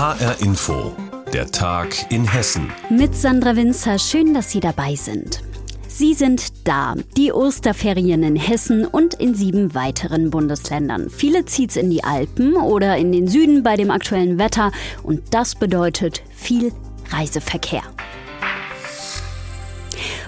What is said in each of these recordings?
HR Info, der Tag in Hessen. Mit Sandra Winzer, schön, dass Sie dabei sind. Sie sind da, die Osterferien in Hessen und in sieben weiteren Bundesländern. Viele zieht's in die Alpen oder in den Süden bei dem aktuellen Wetter und das bedeutet viel Reiseverkehr.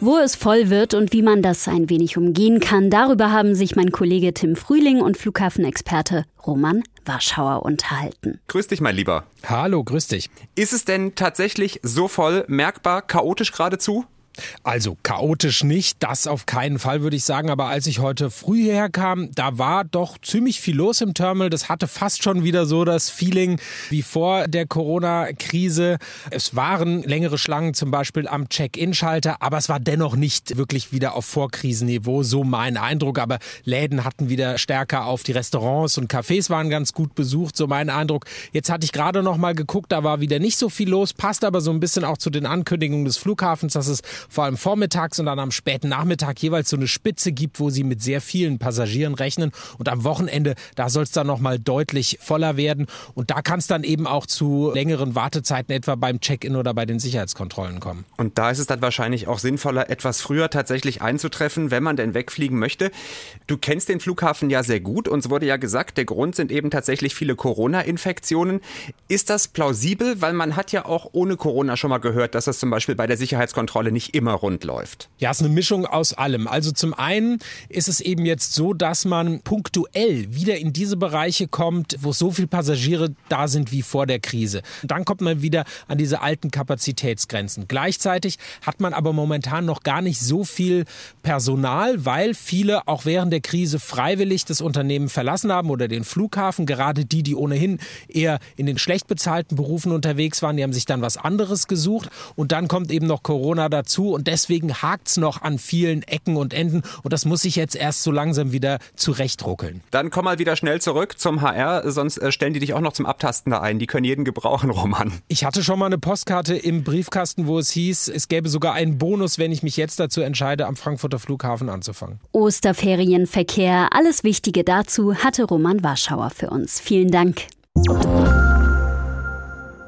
Wo es voll wird und wie man das ein wenig umgehen kann, darüber haben sich mein Kollege Tim Frühling und Flughafenexperte Roman Warschauer unterhalten. Grüß dich, mein Lieber. Hallo, grüß dich. Ist es denn tatsächlich so voll, merkbar, chaotisch geradezu? Also chaotisch nicht, das auf keinen Fall würde ich sagen, aber als ich heute früh hierher kam, da war doch ziemlich viel los im Terminal. Das hatte fast schon wieder so das Feeling wie vor der Corona-Krise. Es waren längere Schlangen zum Beispiel am Check-in-Schalter, aber es war dennoch nicht wirklich wieder auf Vorkrisenniveau, so mein Eindruck. Aber Läden hatten wieder stärker auf, die Restaurants und Cafés waren ganz gut besucht, so mein Eindruck. Jetzt hatte ich gerade noch mal geguckt, da war wieder nicht so viel los, passt aber so ein bisschen auch zu den Ankündigungen des Flughafens, dass es vor allem vormittags und dann am späten Nachmittag jeweils so eine Spitze gibt, wo sie mit sehr vielen Passagieren rechnen. Und am Wochenende, da soll es dann nochmal deutlich voller werden. Und da kann es dann eben auch zu längeren Wartezeiten etwa beim Check-in oder bei den Sicherheitskontrollen kommen. Und da ist es dann wahrscheinlich auch sinnvoller, etwas früher tatsächlich einzutreffen, wenn man denn wegfliegen möchte. Du kennst den Flughafen ja sehr gut. Uns wurde ja gesagt, der Grund sind eben tatsächlich viele Corona-Infektionen. Ist das plausibel? Weil man hat ja auch ohne Corona schon mal gehört, dass das zum Beispiel bei der Sicherheitskontrolle nicht immer rund läuft? Ja, es ist eine Mischung aus allem. Also zum einen ist es eben jetzt so, dass man punktuell wieder in diese Bereiche kommt, wo so viele Passagiere da sind wie vor der Krise. Dann kommt man wieder an diese alten Kapazitätsgrenzen. Gleichzeitig hat man aber momentan noch gar nicht so viel Personal, weil viele auch während der Krise freiwillig das Unternehmen verlassen haben oder den Flughafen. Gerade die, die ohnehin eher in den schlecht bezahlten Berufen unterwegs waren, die haben sich dann was anderes gesucht. Und dann kommt eben noch Corona dazu und deswegen hakt's noch an vielen Ecken und Enden und das muss sich jetzt erst so langsam wieder zurechtruckeln. Dann komm mal wieder schnell zurück zum HR, sonst äh, stellen die dich auch noch zum Abtasten da ein. Die können jeden gebrauchen, Roman. Ich hatte schon mal eine Postkarte im Briefkasten, wo es hieß, es gäbe sogar einen Bonus, wenn ich mich jetzt dazu entscheide, am Frankfurter Flughafen anzufangen. Osterferienverkehr, alles Wichtige dazu hatte Roman Warschauer für uns. Vielen Dank.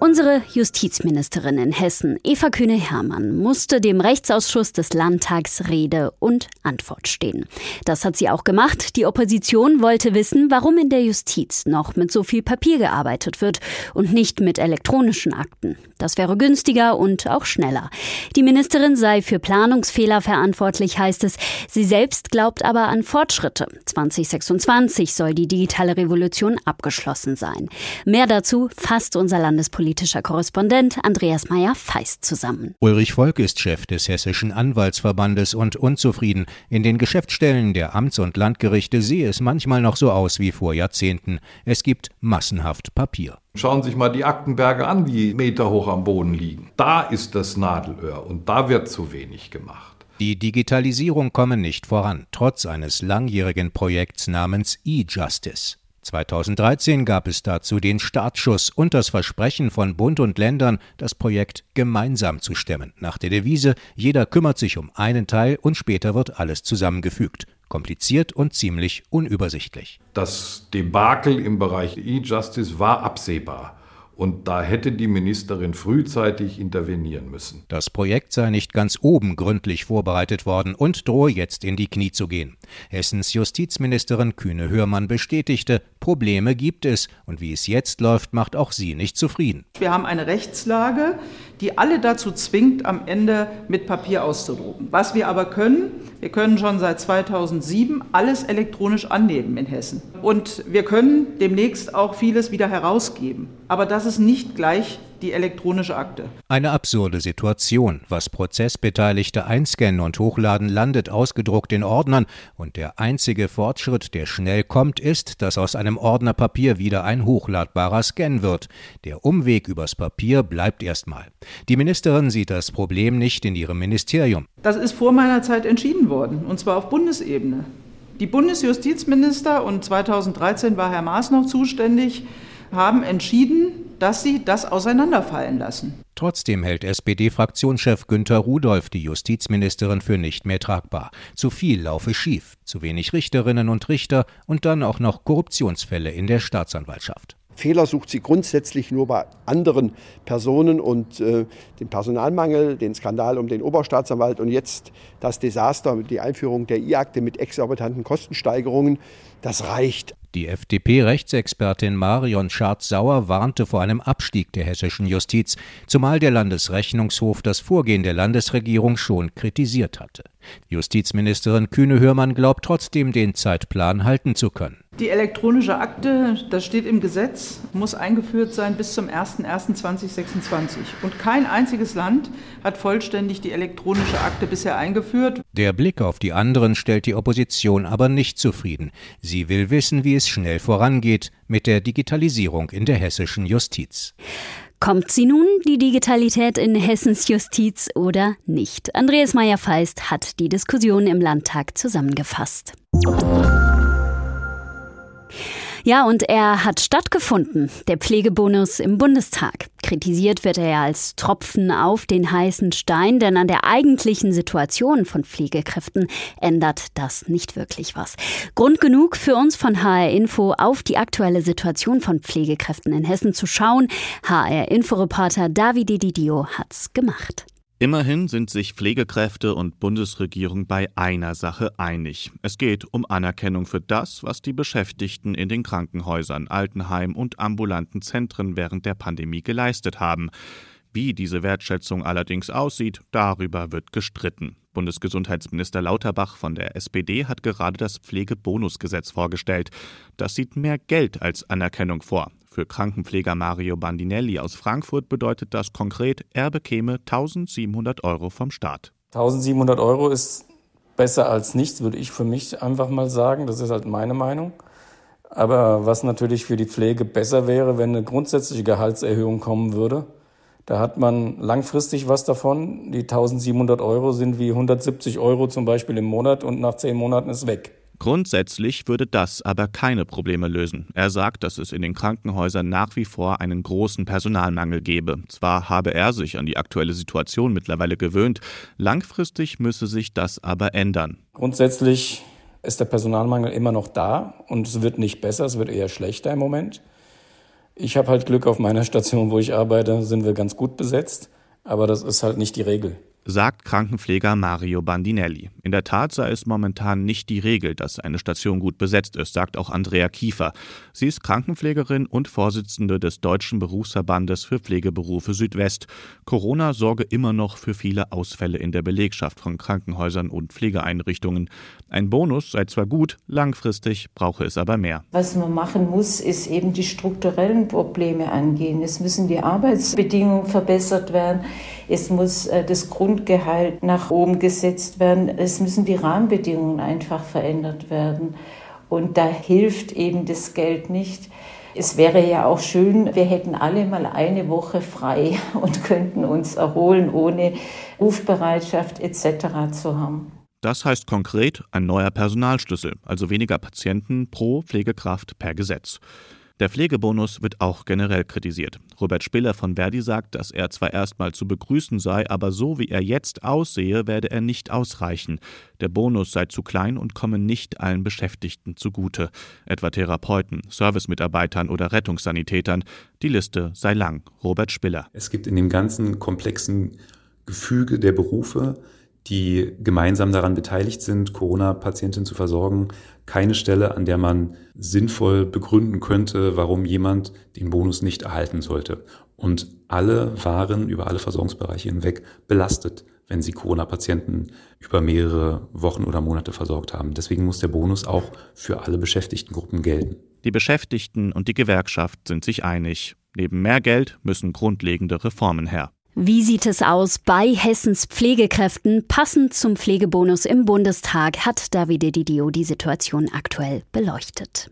Unsere Justizministerin in Hessen, Eva Kühne-Hermann, musste dem Rechtsausschuss des Landtags Rede und Antwort stehen. Das hat sie auch gemacht. Die Opposition wollte wissen, warum in der Justiz noch mit so viel Papier gearbeitet wird und nicht mit elektronischen Akten. Das wäre günstiger und auch schneller. Die Ministerin sei für Planungsfehler verantwortlich, heißt es. Sie selbst glaubt aber an Fortschritte. 2026 soll die digitale Revolution abgeschlossen sein. Mehr dazu fasst unser Landespolitiker politischer Korrespondent Andreas Meyer-Feist zusammen. Ulrich Volk ist Chef des Hessischen Anwaltsverbandes und unzufrieden. In den Geschäftsstellen der Amts- und Landgerichte sehe es manchmal noch so aus wie vor Jahrzehnten. Es gibt massenhaft Papier. Schauen Sie sich mal die Aktenberge an, die meterhoch am Boden liegen. Da ist das Nadelöhr und da wird zu wenig gemacht. Die Digitalisierung komme nicht voran, trotz eines langjährigen Projekts namens E-Justice. 2013 gab es dazu den Startschuss und das Versprechen von Bund und Ländern, das Projekt gemeinsam zu stemmen, nach der Devise jeder kümmert sich um einen Teil und später wird alles zusammengefügt. Kompliziert und ziemlich unübersichtlich. Das Debakel im Bereich E-Justice war absehbar. Und da hätte die Ministerin frühzeitig intervenieren müssen. Das Projekt sei nicht ganz oben gründlich vorbereitet worden und drohe jetzt in die Knie zu gehen. Hessens Justizministerin Kühne Hörmann bestätigte, Probleme gibt es und wie es jetzt läuft, macht auch sie nicht zufrieden. Wir haben eine Rechtslage, die alle dazu zwingt, am Ende mit Papier auszudrucken. Was wir aber können, wir können schon seit 2007 alles elektronisch annehmen in Hessen. Und wir können demnächst auch vieles wieder herausgeben. Aber das ist nicht gleich die elektronische Akte. Eine absurde Situation. Was Prozessbeteiligte einscannen und hochladen, landet ausgedruckt in Ordnern und der einzige Fortschritt, der schnell kommt, ist, dass aus einem Ordnerpapier wieder ein hochladbarer Scan wird. Der Umweg übers Papier bleibt erstmal. Die Ministerin sieht das Problem nicht in ihrem Ministerium. Das ist vor meiner Zeit entschieden worden, und zwar auf Bundesebene. Die Bundesjustizminister, und 2013 war Herr Maas noch zuständig, haben entschieden, dass sie das auseinanderfallen lassen. Trotzdem hält SPD-Fraktionschef Günter Rudolph die Justizministerin für nicht mehr tragbar. Zu viel laufe schief, zu wenig Richterinnen und Richter und dann auch noch Korruptionsfälle in der Staatsanwaltschaft. Fehler sucht sie grundsätzlich nur bei anderen Personen und äh, den Personalmangel, den Skandal um den Oberstaatsanwalt und jetzt das Desaster, die Einführung der I-Akte mit exorbitanten Kostensteigerungen, das reicht. Die FDP-Rechtsexpertin Marion Schardt-Sauer warnte vor einem Abstieg der hessischen Justiz, zumal der Landesrechnungshof das Vorgehen der Landesregierung schon kritisiert hatte. Justizministerin Kühne-Hörmann glaubt trotzdem, den Zeitplan halten zu können. Die elektronische Akte, das steht im Gesetz, muss eingeführt sein bis zum 01.01.2026. Und kein einziges Land hat vollständig die elektronische Akte bisher eingeführt. Der Blick auf die anderen stellt die Opposition aber nicht zufrieden. Sie will wissen, wie es schnell vorangeht mit der Digitalisierung in der hessischen Justiz. Kommt sie nun, die Digitalität in Hessens Justiz oder nicht? Andreas Meyer-Feist hat die Diskussion im Landtag zusammengefasst. Ja, und er hat stattgefunden, der Pflegebonus im Bundestag. Kritisiert wird er als Tropfen auf den heißen Stein, denn an der eigentlichen Situation von Pflegekräften ändert das nicht wirklich was. Grund genug für uns von HR Info auf die aktuelle Situation von Pflegekräften in Hessen zu schauen. HR Inforeporter Davide Didio hat's gemacht. Immerhin sind sich Pflegekräfte und Bundesregierung bei einer Sache einig. Es geht um Anerkennung für das, was die Beschäftigten in den Krankenhäusern, Altenheim und ambulanten Zentren während der Pandemie geleistet haben. Wie diese Wertschätzung allerdings aussieht, darüber wird gestritten. Bundesgesundheitsminister Lauterbach von der SPD hat gerade das Pflegebonusgesetz vorgestellt. Das sieht mehr Geld als Anerkennung vor. Für Krankenpfleger Mario Bandinelli aus Frankfurt bedeutet das konkret, er bekäme 1700 Euro vom Staat. 1700 Euro ist besser als nichts, würde ich für mich einfach mal sagen. Das ist halt meine Meinung. Aber was natürlich für die Pflege besser wäre, wenn eine grundsätzliche Gehaltserhöhung kommen würde. Da hat man langfristig was davon. Die 1700 Euro sind wie 170 Euro zum Beispiel im Monat und nach zehn Monaten ist weg. Grundsätzlich würde das aber keine Probleme lösen. Er sagt, dass es in den Krankenhäusern nach wie vor einen großen Personalmangel gebe. Zwar habe er sich an die aktuelle Situation mittlerweile gewöhnt, langfristig müsse sich das aber ändern. Grundsätzlich ist der Personalmangel immer noch da und es wird nicht besser, es wird eher schlechter im Moment. Ich habe halt Glück auf meiner Station, wo ich arbeite, sind wir ganz gut besetzt, aber das ist halt nicht die Regel sagt Krankenpfleger Mario Bandinelli. In der Tat sei es momentan nicht die Regel, dass eine Station gut besetzt ist, sagt auch Andrea Kiefer. Sie ist Krankenpflegerin und Vorsitzende des Deutschen Berufsverbandes für Pflegeberufe Südwest. Corona sorge immer noch für viele Ausfälle in der Belegschaft von Krankenhäusern und Pflegeeinrichtungen. Ein Bonus sei zwar gut, langfristig brauche es aber mehr. Was man machen muss, ist eben die strukturellen Probleme angehen. Es müssen die Arbeitsbedingungen verbessert werden. Es muss äh, das Grundgehalt nach oben gesetzt werden. Es müssen die Rahmenbedingungen einfach verändert werden. Und da hilft eben das Geld nicht. Es wäre ja auch schön, wir hätten alle mal eine Woche frei und könnten uns erholen, ohne Rufbereitschaft etc. zu haben. Das heißt konkret ein neuer Personalschlüssel, also weniger Patienten pro Pflegekraft per Gesetz. Der Pflegebonus wird auch generell kritisiert. Robert Spiller von Verdi sagt, dass er zwar erstmal zu begrüßen sei, aber so wie er jetzt aussehe, werde er nicht ausreichen. Der Bonus sei zu klein und komme nicht allen Beschäftigten zugute, etwa Therapeuten, Servicemitarbeitern oder Rettungssanitätern. Die Liste sei lang. Robert Spiller. Es gibt in dem ganzen komplexen Gefüge der Berufe die gemeinsam daran beteiligt sind, Corona-Patienten zu versorgen, keine Stelle, an der man sinnvoll begründen könnte, warum jemand den Bonus nicht erhalten sollte. Und alle waren über alle Versorgungsbereiche hinweg belastet, wenn sie Corona-Patienten über mehrere Wochen oder Monate versorgt haben. Deswegen muss der Bonus auch für alle Beschäftigtengruppen gelten. Die Beschäftigten und die Gewerkschaft sind sich einig. Neben mehr Geld müssen grundlegende Reformen her. Wie sieht es aus bei Hessens Pflegekräften? Passend zum Pflegebonus im Bundestag hat Davide Didio die Situation aktuell beleuchtet.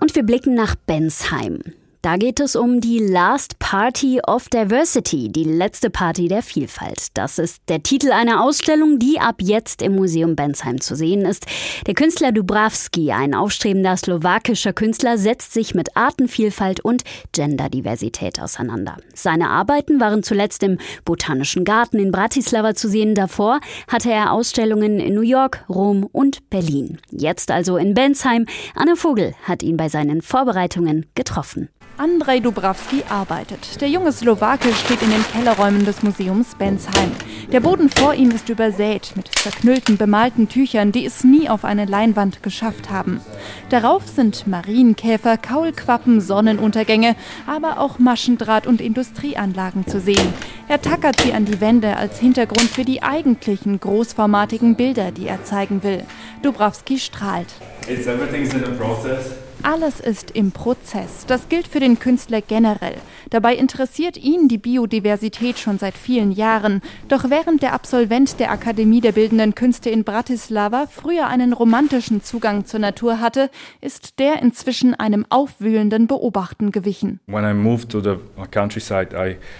Und wir blicken nach Bensheim. Da geht es um die Last Party of Diversity, die letzte Party der Vielfalt. Das ist der Titel einer Ausstellung, die ab jetzt im Museum Bensheim zu sehen ist. Der Künstler Dubravski, ein aufstrebender slowakischer Künstler, setzt sich mit Artenvielfalt und Genderdiversität auseinander. Seine Arbeiten waren zuletzt im Botanischen Garten in Bratislava zu sehen. Davor hatte er Ausstellungen in New York, Rom und Berlin. Jetzt also in Bensheim. Anne Vogel hat ihn bei seinen Vorbereitungen getroffen. Andrzej Dubrawski arbeitet. Der junge Slowake steht in den Kellerräumen des Museums Bensheim. Der Boden vor ihm ist übersät mit zerknüllten bemalten Tüchern, die es nie auf eine Leinwand geschafft haben. Darauf sind Marienkäfer, Kaulquappen, Sonnenuntergänge, aber auch Maschendraht und Industrieanlagen zu sehen. Er tackert sie an die Wände als Hintergrund für die eigentlichen großformatigen Bilder, die er zeigen will. Dubrawski strahlt. It's everything's in a process. Alles ist im Prozess. Das gilt für den Künstler generell. Dabei interessiert ihn die Biodiversität schon seit vielen Jahren. Doch während der Absolvent der Akademie der Bildenden Künste in Bratislava früher einen romantischen Zugang zur Natur hatte, ist der inzwischen einem aufwühlenden Beobachten gewichen.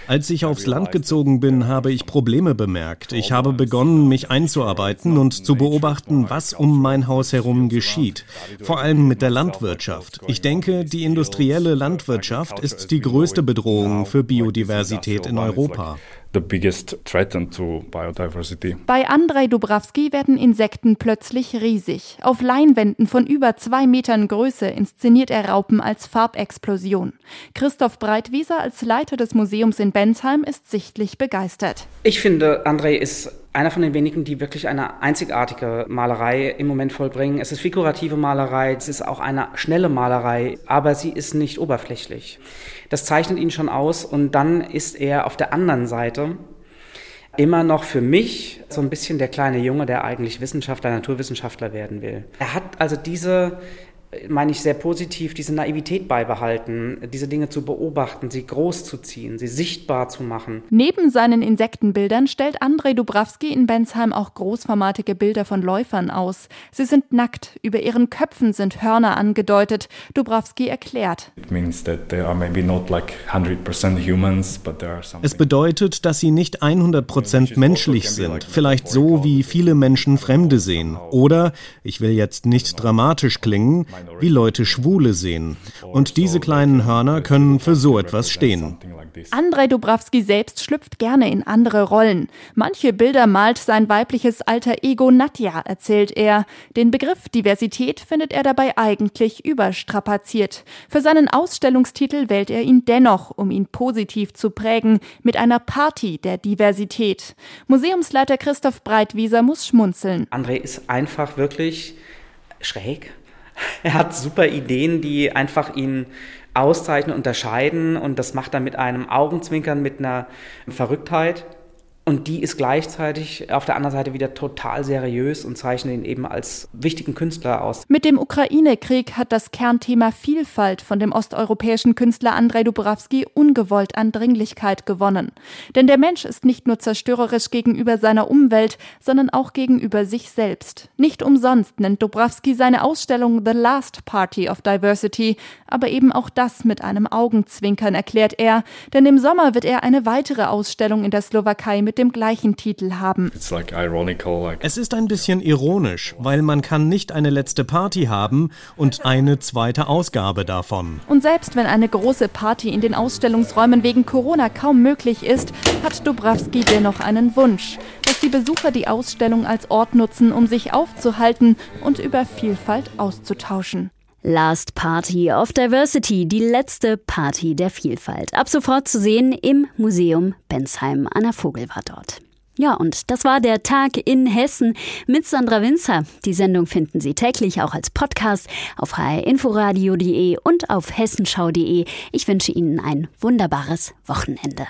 Als ich aufs Land gezogen bin, habe ich Probleme bemerkt. Ich habe begonnen, mich einzuarbeiten und zu beobachten, was um mein Haus herum geschieht. Vor allem mit der Landwirtschaft. Ich denke, die industrielle Landwirtschaft ist die größte Bedrohung für Biodiversität in Europa. Bei Andrei Dubravski werden Insekten plötzlich riesig. Auf Leinwänden von über zwei Metern Größe inszeniert er Raupen als Farbexplosion. Christoph Breitwieser als Leiter des Museums in Bensheim ist sichtlich begeistert. Ich finde, Andrei ist einer von den wenigen, die wirklich eine einzigartige Malerei im Moment vollbringen. Es ist figurative Malerei, es ist auch eine schnelle Malerei, aber sie ist nicht oberflächlich. Das zeichnet ihn schon aus und dann ist er auf der anderen Seite immer noch für mich so ein bisschen der kleine Junge, der eigentlich Wissenschaftler, Naturwissenschaftler werden will. Er hat also diese meine ich sehr positiv, diese Naivität beibehalten, diese Dinge zu beobachten, sie groß zu ziehen, sie sichtbar zu machen. Neben seinen Insektenbildern stellt Andrei Dubravski in Bensheim auch großformatige Bilder von Läufern aus. Sie sind nackt, über ihren Köpfen sind Hörner angedeutet. Dubravski erklärt. Es bedeutet, dass sie nicht 100% menschlich sind, vielleicht so, wie viele Menschen Fremde sehen. Oder, ich will jetzt nicht dramatisch klingen, wie Leute Schwule sehen. Und diese kleinen Hörner können für so etwas stehen. Andrei Dubravski selbst schlüpft gerne in andere Rollen. Manche Bilder malt sein weibliches alter Ego Nadja, erzählt er. Den Begriff Diversität findet er dabei eigentlich überstrapaziert. Für seinen Ausstellungstitel wählt er ihn dennoch, um ihn positiv zu prägen, mit einer Party der Diversität. Museumsleiter Christoph Breitwieser muss schmunzeln. André ist einfach wirklich schräg Er hat super Ideen, die einfach ihn auszeichnen, unterscheiden und das macht er mit einem Augenzwinkern, mit einer Verrücktheit. Und die ist gleichzeitig auf der anderen Seite wieder total seriös und zeichnet ihn eben als wichtigen Künstler aus. Mit dem Ukraine-Krieg hat das Kernthema Vielfalt von dem osteuropäischen Künstler Andrei Dubravski ungewollt an Dringlichkeit gewonnen. Denn der Mensch ist nicht nur zerstörerisch gegenüber seiner Umwelt, sondern auch gegenüber sich selbst. Nicht umsonst nennt Dubravski seine Ausstellung The Last Party of Diversity, aber eben auch das mit einem Augenzwinkern erklärt er, denn im Sommer wird er eine weitere Ausstellung in der Slowakei mit mit dem gleichen Titel haben. Es ist ein bisschen ironisch, weil man kann nicht eine letzte Party haben und eine zweite Ausgabe davon. Und selbst wenn eine große Party in den Ausstellungsräumen wegen Corona kaum möglich ist, hat Dubravski dennoch einen Wunsch, dass die Besucher die Ausstellung als Ort nutzen, um sich aufzuhalten und über Vielfalt auszutauschen. Last Party of Diversity, die letzte Party der Vielfalt. Ab sofort zu sehen im Museum Bensheim. Anna Vogel war dort. Ja, und das war der Tag in Hessen mit Sandra Winzer. Die Sendung finden Sie täglich auch als Podcast auf hrinforadio.de und auf hessenschau.de. Ich wünsche Ihnen ein wunderbares Wochenende.